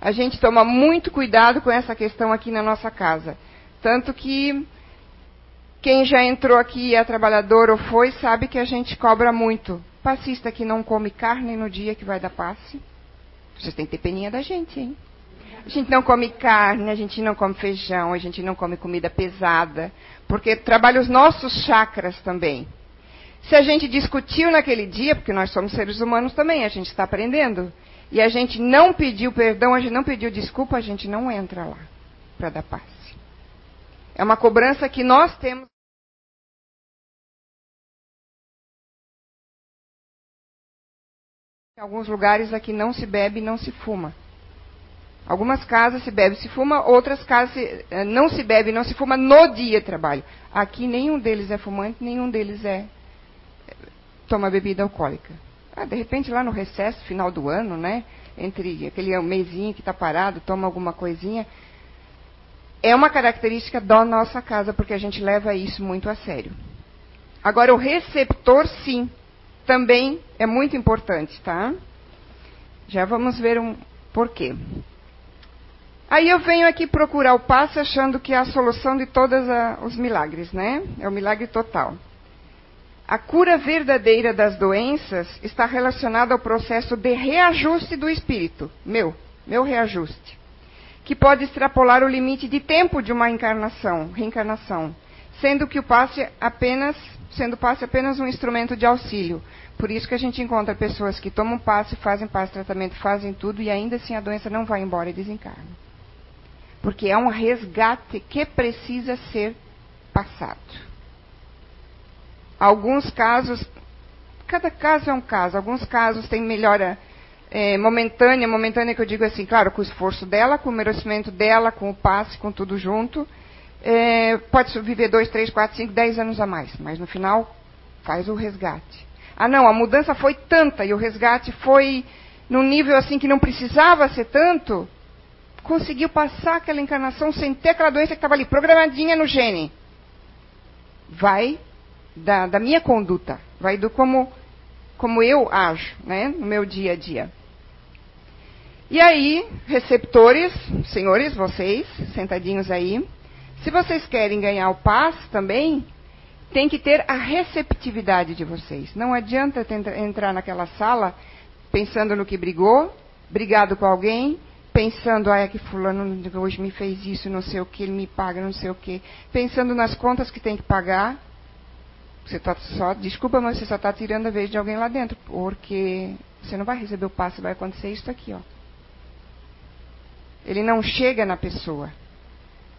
Speaker 2: A gente toma muito cuidado com essa questão aqui na nossa casa. Tanto que quem já entrou aqui e é trabalhador ou foi, sabe que a gente cobra muito. Passista que não come carne no dia que vai dar passe. Vocês têm que ter peninha da gente, hein? A gente não come carne, a gente não come feijão, a gente não come comida pesada, porque trabalha os nossos chakras também. Se a gente discutiu naquele dia, porque nós somos seres humanos também, a gente está aprendendo, e a gente não pediu perdão, a gente não pediu desculpa, a gente não entra lá para dar paz. É uma cobrança que nós temos. Em alguns lugares aqui não se bebe, não se fuma. Algumas casas se bebe, se fuma, outras casas eh, não se bebe, não se fuma no dia de trabalho. Aqui nenhum deles é fumante, nenhum deles é toma bebida alcoólica. Ah, de repente, lá no recesso, final do ano, né? Entre aquele mêsinho que está parado, toma alguma coisinha. É uma característica da nossa casa, porque a gente leva isso muito a sério. Agora, o receptor, sim, também é muito importante, tá? Já vamos ver um porquê. Aí eu venho aqui procurar o passe achando que é a solução de todos os milagres, né? É o milagre total. A cura verdadeira das doenças está relacionada ao processo de reajuste do espírito, meu, meu reajuste, que pode extrapolar o limite de tempo de uma encarnação, reencarnação, sendo que o passe apenas, sendo passe apenas um instrumento de auxílio. Por isso que a gente encontra pessoas que tomam passe, fazem passe tratamento, fazem tudo e ainda assim a doença não vai embora e desencarna. Porque é um resgate que precisa ser passado. Alguns casos, cada caso é um caso, alguns casos têm melhora é, momentânea, momentânea que eu digo assim, claro, com o esforço dela, com o merecimento dela, com o passe, com tudo junto. É, pode viver dois, três, quatro, cinco, dez anos a mais, mas no final faz o resgate. Ah, não, a mudança foi tanta e o resgate foi num nível assim que não precisava ser tanto, conseguiu passar aquela encarnação sem ter aquela doença que estava ali programadinha no gene. Vai da, da minha conduta, vai do como, como eu ajo né, no meu dia a dia. E aí, receptores, senhores, vocês, sentadinhos aí, se vocês querem ganhar o paz também, tem que ter a receptividade de vocês. Não adianta entrar naquela sala pensando no que brigou, brigado com alguém, pensando, ah, é que fulano hoje me fez isso, não sei o que, ele me paga, não sei o que, pensando nas contas que tem que pagar, você tá só, desculpa, mas você só está tirando a vez de alguém lá dentro, porque você não vai receber o passe, vai acontecer isso aqui, ó. Ele não chega na pessoa.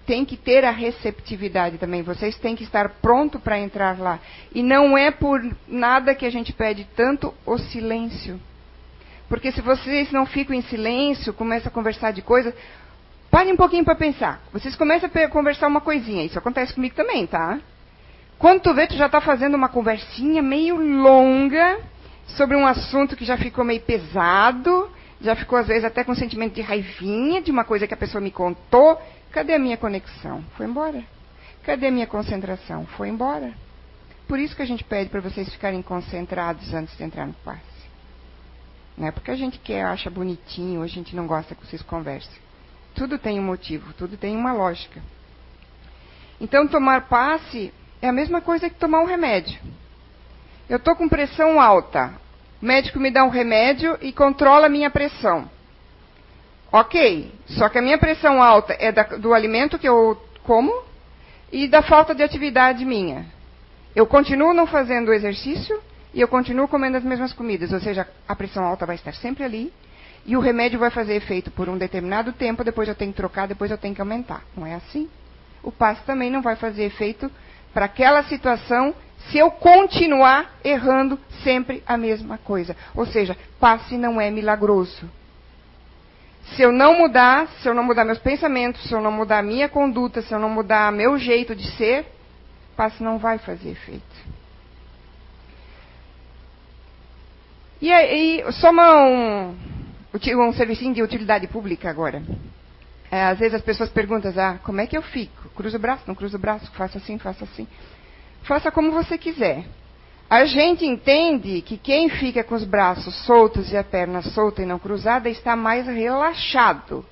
Speaker 2: Tem que ter a receptividade também. Vocês têm que estar pronto para entrar lá. E não é por nada que a gente pede tanto o silêncio. Porque se vocês não ficam em silêncio, começam a conversar de coisas, parem um pouquinho para pensar. Vocês começam a conversar uma coisinha. Isso acontece comigo também, tá? Quando tu vê, tu já está fazendo uma conversinha meio longa sobre um assunto que já ficou meio pesado, já ficou às vezes até com um sentimento de raivinha de uma coisa que a pessoa me contou. Cadê a minha conexão? Foi embora. Cadê a minha concentração? Foi embora. Por isso que a gente pede para vocês ficarem concentrados antes de entrar no passe. Não é porque a gente quer, acha bonitinho, a gente não gosta que vocês conversem. Tudo tem um motivo, tudo tem uma lógica. Então, tomar passe é a mesma coisa que tomar um remédio. Eu estou com pressão alta. O médico me dá um remédio e controla a minha pressão. Ok, só que a minha pressão alta é da, do alimento que eu como e da falta de atividade minha. Eu continuo não fazendo exercício e eu continuo comendo as mesmas comidas, ou seja, a pressão alta vai estar sempre ali e o remédio vai fazer efeito por um determinado tempo, depois eu tenho que trocar, depois eu tenho que aumentar. Não é assim? O passe também não vai fazer efeito para aquela situação se eu continuar errando sempre a mesma coisa. Ou seja, passe não é milagroso. Se eu não mudar, se eu não mudar meus pensamentos, se eu não mudar minha conduta, se eu não mudar meu jeito de ser, passe não vai fazer efeito. E aí, só uma, um, um serviço de utilidade pública agora. É, às vezes as pessoas perguntam, ah, como é que eu fico? Cruzo o braço, não cruzo o braço, faço assim, faço assim. Faça como você quiser. A gente entende que quem fica com os braços soltos e a perna solta e não cruzada está mais relaxado.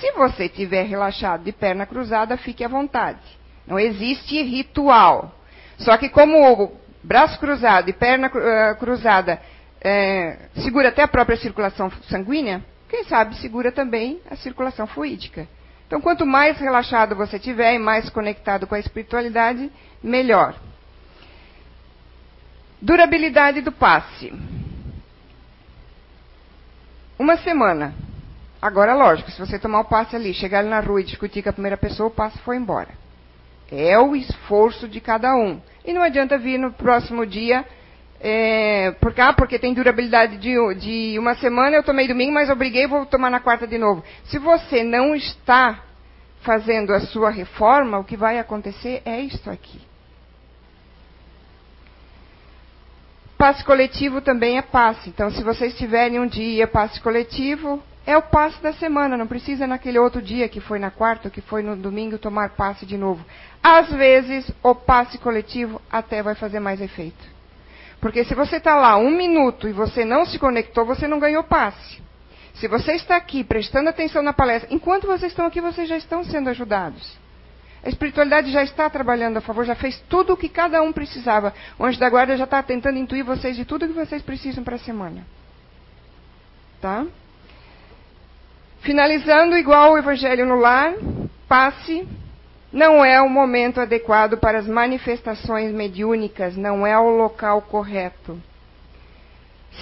Speaker 2: Se você tiver relaxado de perna cruzada, fique à vontade. Não existe ritual. Só que como o braço cruzado e perna uh, cruzada é, segura até a própria circulação sanguínea, quem sabe segura também a circulação fluídica. Então, quanto mais relaxado você tiver e mais conectado com a espiritualidade, melhor. Durabilidade do passe. Uma semana. Agora, lógico, se você tomar o passe ali, chegar ali na rua e discutir com a primeira pessoa, o passe foi embora. É o esforço de cada um. E não adianta vir no próximo dia é, porque, ah, porque tem durabilidade de, de, uma semana, eu tomei domingo, mas obriguei, vou tomar na quarta de novo. Se você não está fazendo a sua reforma, o que vai acontecer é isto aqui. Passe coletivo também é passe. Então, se vocês tiverem um dia passe coletivo, é o passe da semana. Não precisa naquele outro dia que foi na quarta, que foi no domingo, tomar passe de novo. Às vezes, o passe coletivo até vai fazer mais efeito. Porque se você está lá um minuto e você não se conectou, você não ganhou passe. Se você está aqui prestando atenção na palestra, enquanto vocês estão aqui, vocês já estão sendo ajudados. A espiritualidade já está trabalhando a favor, já fez tudo o que cada um precisava. O anjo da guarda já está tentando intuir vocês de tudo o que vocês precisam para a semana. Tá? Finalizando, igual o Evangelho no lar, passe não é o momento adequado para as manifestações mediúnicas, não é o local correto.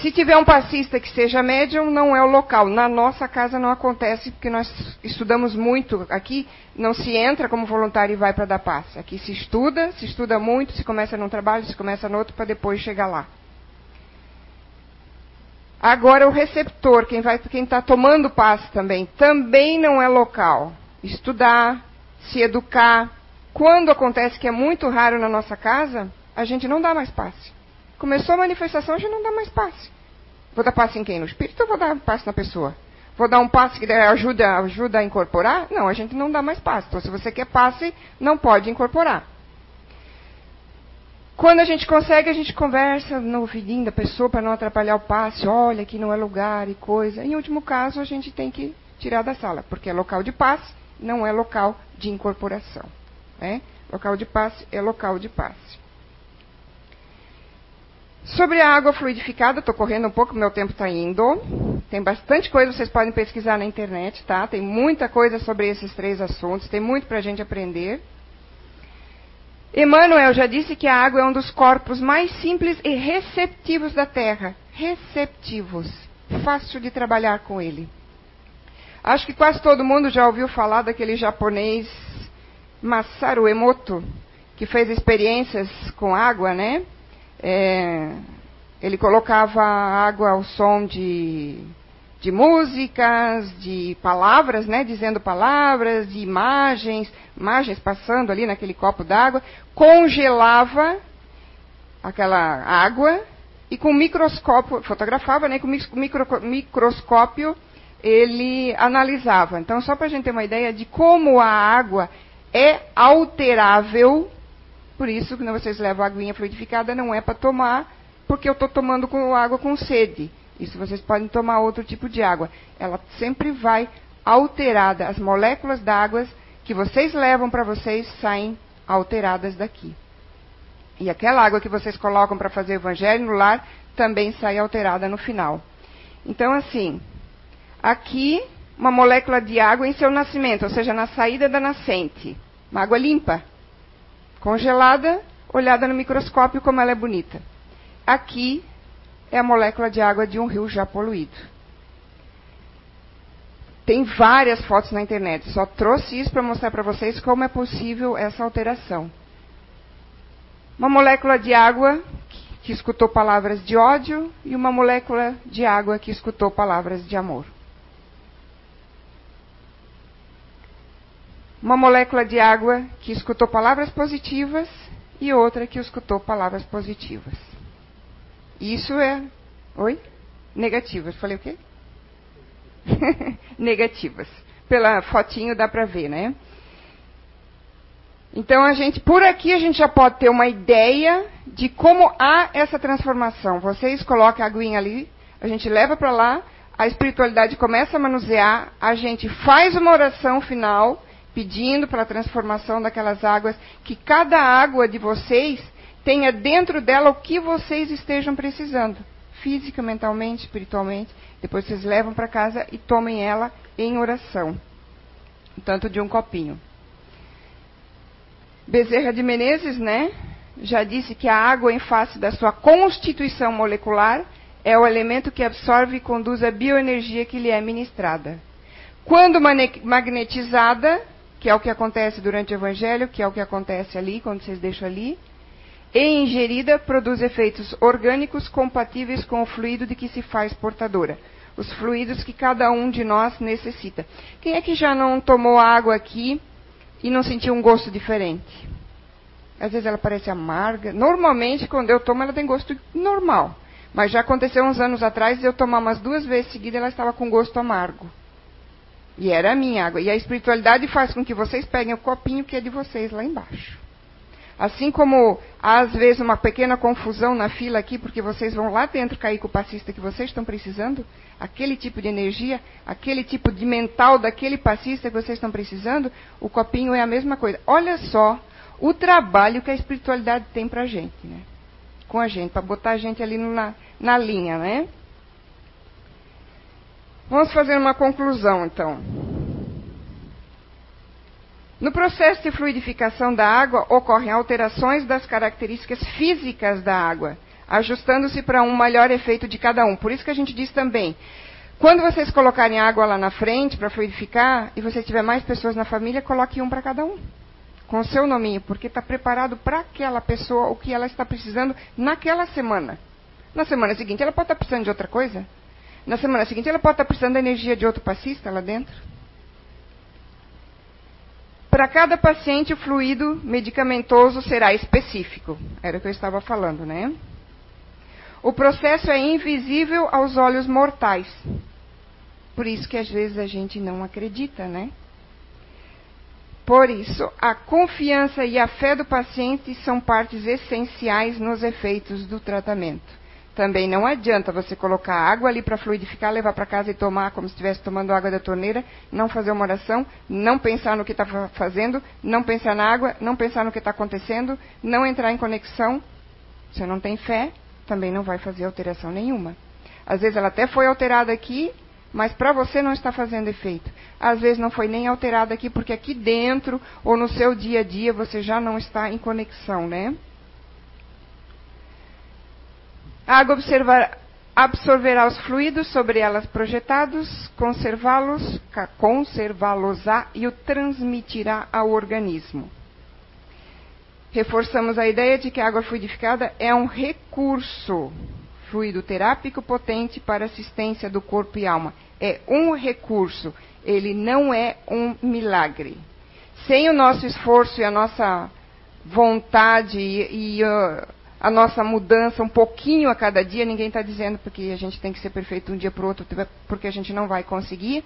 Speaker 2: Se tiver um passista que seja médium, não é o local. Na nossa casa não acontece, porque nós estudamos muito. Aqui não se entra como voluntário e vai para dar passe. Aqui se estuda, se estuda muito, se começa num trabalho, se começa no outro, para depois chegar lá. Agora o receptor, quem está tomando passe também, também não é local. Estudar, se educar. Quando acontece que é muito raro na nossa casa, a gente não dá mais passe. Começou a manifestação, gente não dá mais passe. Vou dar passe em quem? No espírito ou vou dar passe na pessoa? Vou dar um passe que ajuda, ajuda a incorporar? Não, a gente não dá mais passe. Então, se você quer passe, não pode incorporar. Quando a gente consegue, a gente conversa no ouvidinho da pessoa para não atrapalhar o passe. Olha, aqui não é lugar e coisa. Em último caso, a gente tem que tirar da sala, porque é local de passe não é local de incorporação. Né? Local de passe é local de passe. Sobre a água fluidificada, estou correndo um pouco, meu tempo está indo. Tem bastante coisa, vocês podem pesquisar na internet, tá? Tem muita coisa sobre esses três assuntos, tem muito para a gente aprender. Emmanuel já disse que a água é um dos corpos mais simples e receptivos da Terra. Receptivos. Fácil de trabalhar com ele. Acho que quase todo mundo já ouviu falar daquele japonês Masaru Emoto, que fez experiências com água, né? É, ele colocava água ao som de, de músicas, de palavras, né? Dizendo palavras, de imagens, imagens passando ali naquele copo d'água, congelava aquela água e com microscópio, fotografava, né? Com micro, microscópio ele analisava. Então, só para a gente ter uma ideia de como a água é alterável, por isso que vocês levam aguinha fluidificada, não é para tomar, porque eu estou tomando com água com sede. Isso vocês podem tomar outro tipo de água. Ela sempre vai alterada. As moléculas d'água que vocês levam para vocês saem alteradas daqui. E aquela água que vocês colocam para fazer o evangelho no lar também sai alterada no final. Então, assim, aqui uma molécula de água em seu nascimento, ou seja, na saída da nascente. Uma água limpa, congelada, olhada no microscópio como ela é bonita. Aqui é a molécula de água de um rio já poluído. Tem várias fotos na internet. Só trouxe isso para mostrar para vocês como é possível essa alteração. Uma molécula de água que escutou palavras de ódio e uma molécula de água que escutou palavras de amor. Uma molécula de água que escutou palavras positivas e outra que escutou palavras positivas. Isso é. Oi? Negativas. Falei o quê? Negativas. Pela fotinho dá para ver, né? Então a gente, por aqui a gente já pode ter uma ideia de como há essa transformação. Vocês colocam a aguinha ali, a gente leva para lá, a espiritualidade começa a manusear, a gente faz uma oração final pedindo para a transformação daquelas águas, que cada água de vocês tenha dentro dela o que vocês estejam precisando, física, mentalmente, espiritualmente. Depois vocês levam para casa e tomem ela em oração, tanto de um copinho. Bezerra de Menezes, né, já disse que a água, em face da sua constituição molecular, é o elemento que absorve e conduz a bioenergia que lhe é ministrada. Quando magnetizada, que é o que acontece durante o evangelho, que é o que acontece ali, quando vocês deixam ali, e ingerida, produz efeitos orgânicos compatíveis com o fluido de que se faz portadora. Os fluidos que cada um de nós necessita. Quem é que já não tomou água aqui e não sentiu um gosto diferente? Às vezes ela parece amarga. Normalmente, quando eu tomo, ela tem gosto normal. Mas já aconteceu uns anos atrás eu tomar umas duas vezes seguidas ela estava com gosto amargo. E era a minha água. E a espiritualidade faz com que vocês peguem o copinho que é de vocês lá embaixo. Assim como há às vezes uma pequena confusão na fila aqui, porque vocês vão lá dentro cair com o passista que vocês estão precisando, aquele tipo de energia, aquele tipo de mental daquele passista que vocês estão precisando, o copinho é a mesma coisa. Olha só o trabalho que a espiritualidade tem para a gente, né? Com a gente, para botar a gente ali na, na linha, né? Vamos fazer uma conclusão, então. No processo de fluidificação da água, ocorrem alterações das características físicas da água, ajustando-se para um melhor efeito de cada um. Por isso que a gente diz também, quando vocês colocarem água lá na frente para fluidificar, e você tiver mais pessoas na família, coloque um para cada um. Com o seu nominho, porque está preparado para aquela pessoa o que ela está precisando naquela semana. Na semana seguinte, ela pode estar precisando de outra coisa. Na semana seguinte, ela pode estar precisando da energia de outro passista lá dentro. Para cada paciente, o fluido medicamentoso será específico. Era o que eu estava falando, né? O processo é invisível aos olhos mortais. Por isso que às vezes a gente não acredita, né? Por isso, a confiança e a fé do paciente são partes essenciais nos efeitos do tratamento. Também não adianta você colocar água ali para fluidificar, levar para casa e tomar como se estivesse tomando água da torneira, não fazer uma oração, não pensar no que está fazendo, não pensar na água, não pensar no que está acontecendo, não entrar em conexão. Você não tem fé, também não vai fazer alteração nenhuma. Às vezes ela até foi alterada aqui, mas para você não está fazendo efeito. Às vezes não foi nem alterada aqui, porque aqui dentro ou no seu dia a dia você já não está em conexão, né? A água observar, absorverá os fluidos sobre elas projetados, conservá-los, conservá-los-á e o transmitirá ao organismo. Reforçamos a ideia de que a água fluidificada é um recurso fluido terápico potente para assistência do corpo e alma. É um recurso, ele não é um milagre. Sem o nosso esforço e a nossa vontade e, e uh, a nossa mudança um pouquinho a cada dia. Ninguém está dizendo porque a gente tem que ser perfeito um dia para o outro, porque a gente não vai conseguir.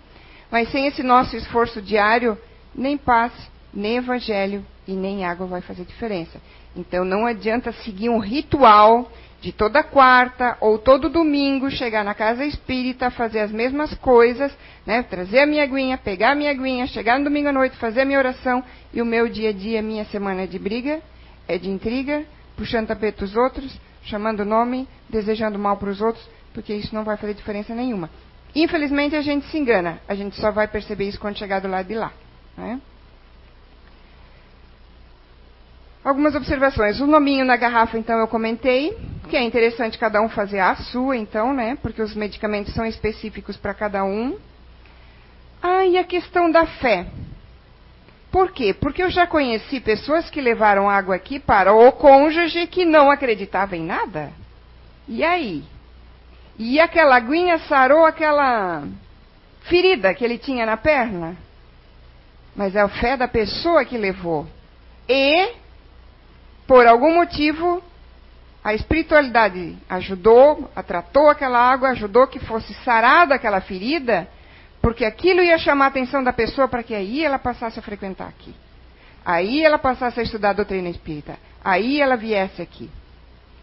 Speaker 2: Mas sem esse nosso esforço diário, nem passe, nem evangelho e nem água vai fazer diferença. Então não adianta seguir um ritual de toda quarta ou todo domingo chegar na casa espírita, fazer as mesmas coisas, né? trazer a minha aguinha, pegar a minha aguinha, chegar no domingo à noite, fazer a minha oração e o meu dia a dia, minha semana é de briga, é de intriga, puxando tapete dos outros, chamando nome, desejando mal para os outros, porque isso não vai fazer diferença nenhuma. Infelizmente a gente se engana, a gente só vai perceber isso quando chegar do lado de lá. Né? Algumas observações. O nominho na garrafa, então, eu comentei, que é interessante cada um fazer a sua, então, né? Porque os medicamentos são específicos para cada um. Ah, e a questão da fé. Por quê? Porque eu já conheci pessoas que levaram água aqui para o cônjuge que não acreditava em nada. E aí? E aquela aguinha sarou aquela ferida que ele tinha na perna? Mas é a fé da pessoa que levou. E, por algum motivo, a espiritualidade ajudou, tratou aquela água, ajudou que fosse sarada aquela ferida, porque aquilo ia chamar a atenção da pessoa para que aí ela passasse a frequentar aqui. Aí ela passasse a estudar a doutrina espírita. Aí ela viesse aqui.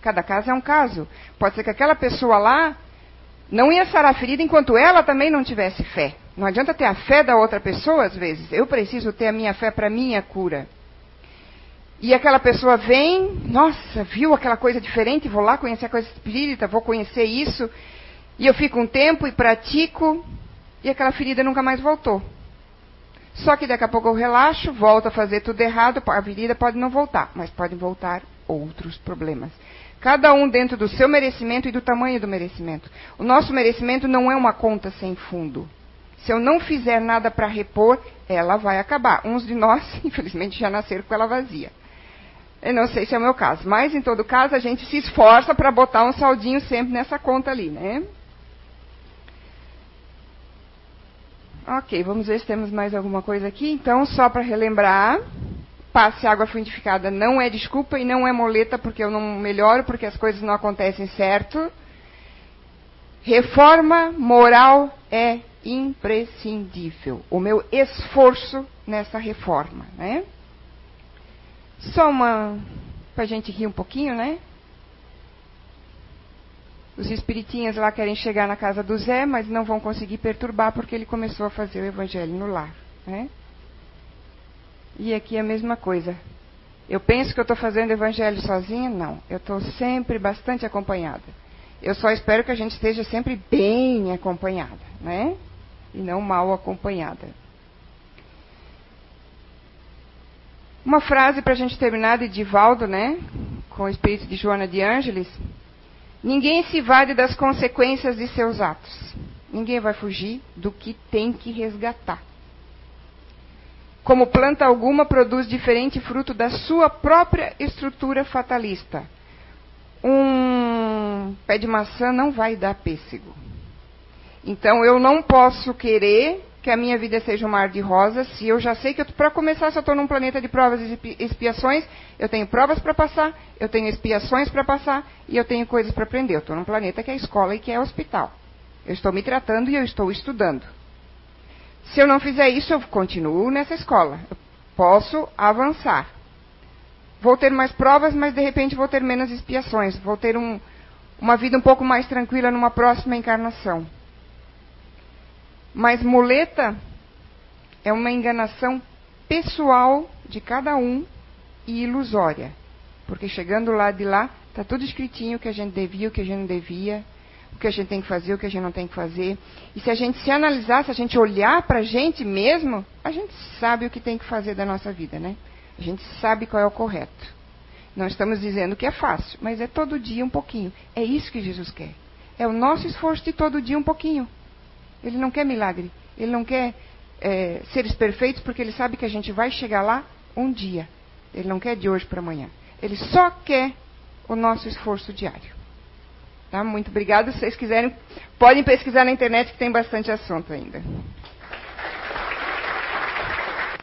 Speaker 2: Cada caso é um caso. Pode ser que aquela pessoa lá não ia sarar ferida enquanto ela também não tivesse fé. Não adianta ter a fé da outra pessoa, às vezes. Eu preciso ter a minha fé para minha cura. E aquela pessoa vem, nossa, viu aquela coisa diferente, vou lá conhecer a coisa espírita, vou conhecer isso, e eu fico um tempo e pratico, e aquela ferida nunca mais voltou. Só que daqui a pouco eu relaxo, volto a fazer tudo errado, a ferida pode não voltar, mas podem voltar outros problemas. Cada um dentro do seu merecimento e do tamanho do merecimento. O nosso merecimento não é uma conta sem fundo. Se eu não fizer nada para repor, ela vai acabar. Uns de nós, infelizmente, já nasceram com ela vazia. Eu não sei se é o meu caso, mas em todo caso a gente se esforça para botar um saldinho sempre nessa conta ali, né? Ok, vamos ver se temos mais alguma coisa aqui. Então, só para relembrar, passe água fluidificada não é desculpa e não é moleta porque eu não melhoro, porque as coisas não acontecem certo. Reforma moral é imprescindível. O meu esforço nessa reforma, né? Só uma. para a gente rir um pouquinho, né? Os espiritinhas lá querem chegar na casa do Zé, mas não vão conseguir perturbar porque ele começou a fazer o evangelho no lar, né? E aqui é a mesma coisa. Eu penso que eu estou fazendo evangelho sozinha? Não. Eu estou sempre bastante acompanhada. Eu só espero que a gente esteja sempre bem acompanhada, né? E não mal acompanhada. Uma frase para a gente terminar de Divaldo, né? Com o espírito de Joana de Ângeles. Ninguém se vale das consequências de seus atos. Ninguém vai fugir do que tem que resgatar. Como planta alguma produz diferente fruto da sua própria estrutura fatalista. Um pé de maçã não vai dar pêssego. Então eu não posso querer que a minha vida seja um mar de rosas, se eu já sei que, para começar, se eu estou num planeta de provas e expiações, eu tenho provas para passar, eu tenho expiações para passar e eu tenho coisas para aprender. Eu estou num planeta que é escola e que é hospital. Eu estou me tratando e eu estou estudando. Se eu não fizer isso, eu continuo nessa escola. Eu posso avançar. Vou ter mais provas, mas de repente vou ter menos expiações. Vou ter um, uma vida um pouco mais tranquila numa próxima encarnação. Mas muleta é uma enganação pessoal de cada um e ilusória. Porque chegando lá de lá, está tudo escritinho o que a gente devia, o que a gente não devia, o que a gente tem que fazer, o que a gente não tem que fazer. E se a gente se analisar, se a gente olhar para a gente mesmo, a gente sabe o que tem que fazer da nossa vida, né? A gente sabe qual é o correto. Não estamos dizendo que é fácil, mas é todo dia um pouquinho. É isso que Jesus quer. É o nosso esforço de todo dia um pouquinho. Ele não quer milagre. Ele não quer é, seres perfeitos, porque ele sabe que a gente vai chegar lá um dia. Ele não quer de hoje para amanhã. Ele só quer o nosso esforço diário. Tá? Muito obrigada. Se vocês quiserem, podem pesquisar na internet que tem bastante assunto ainda.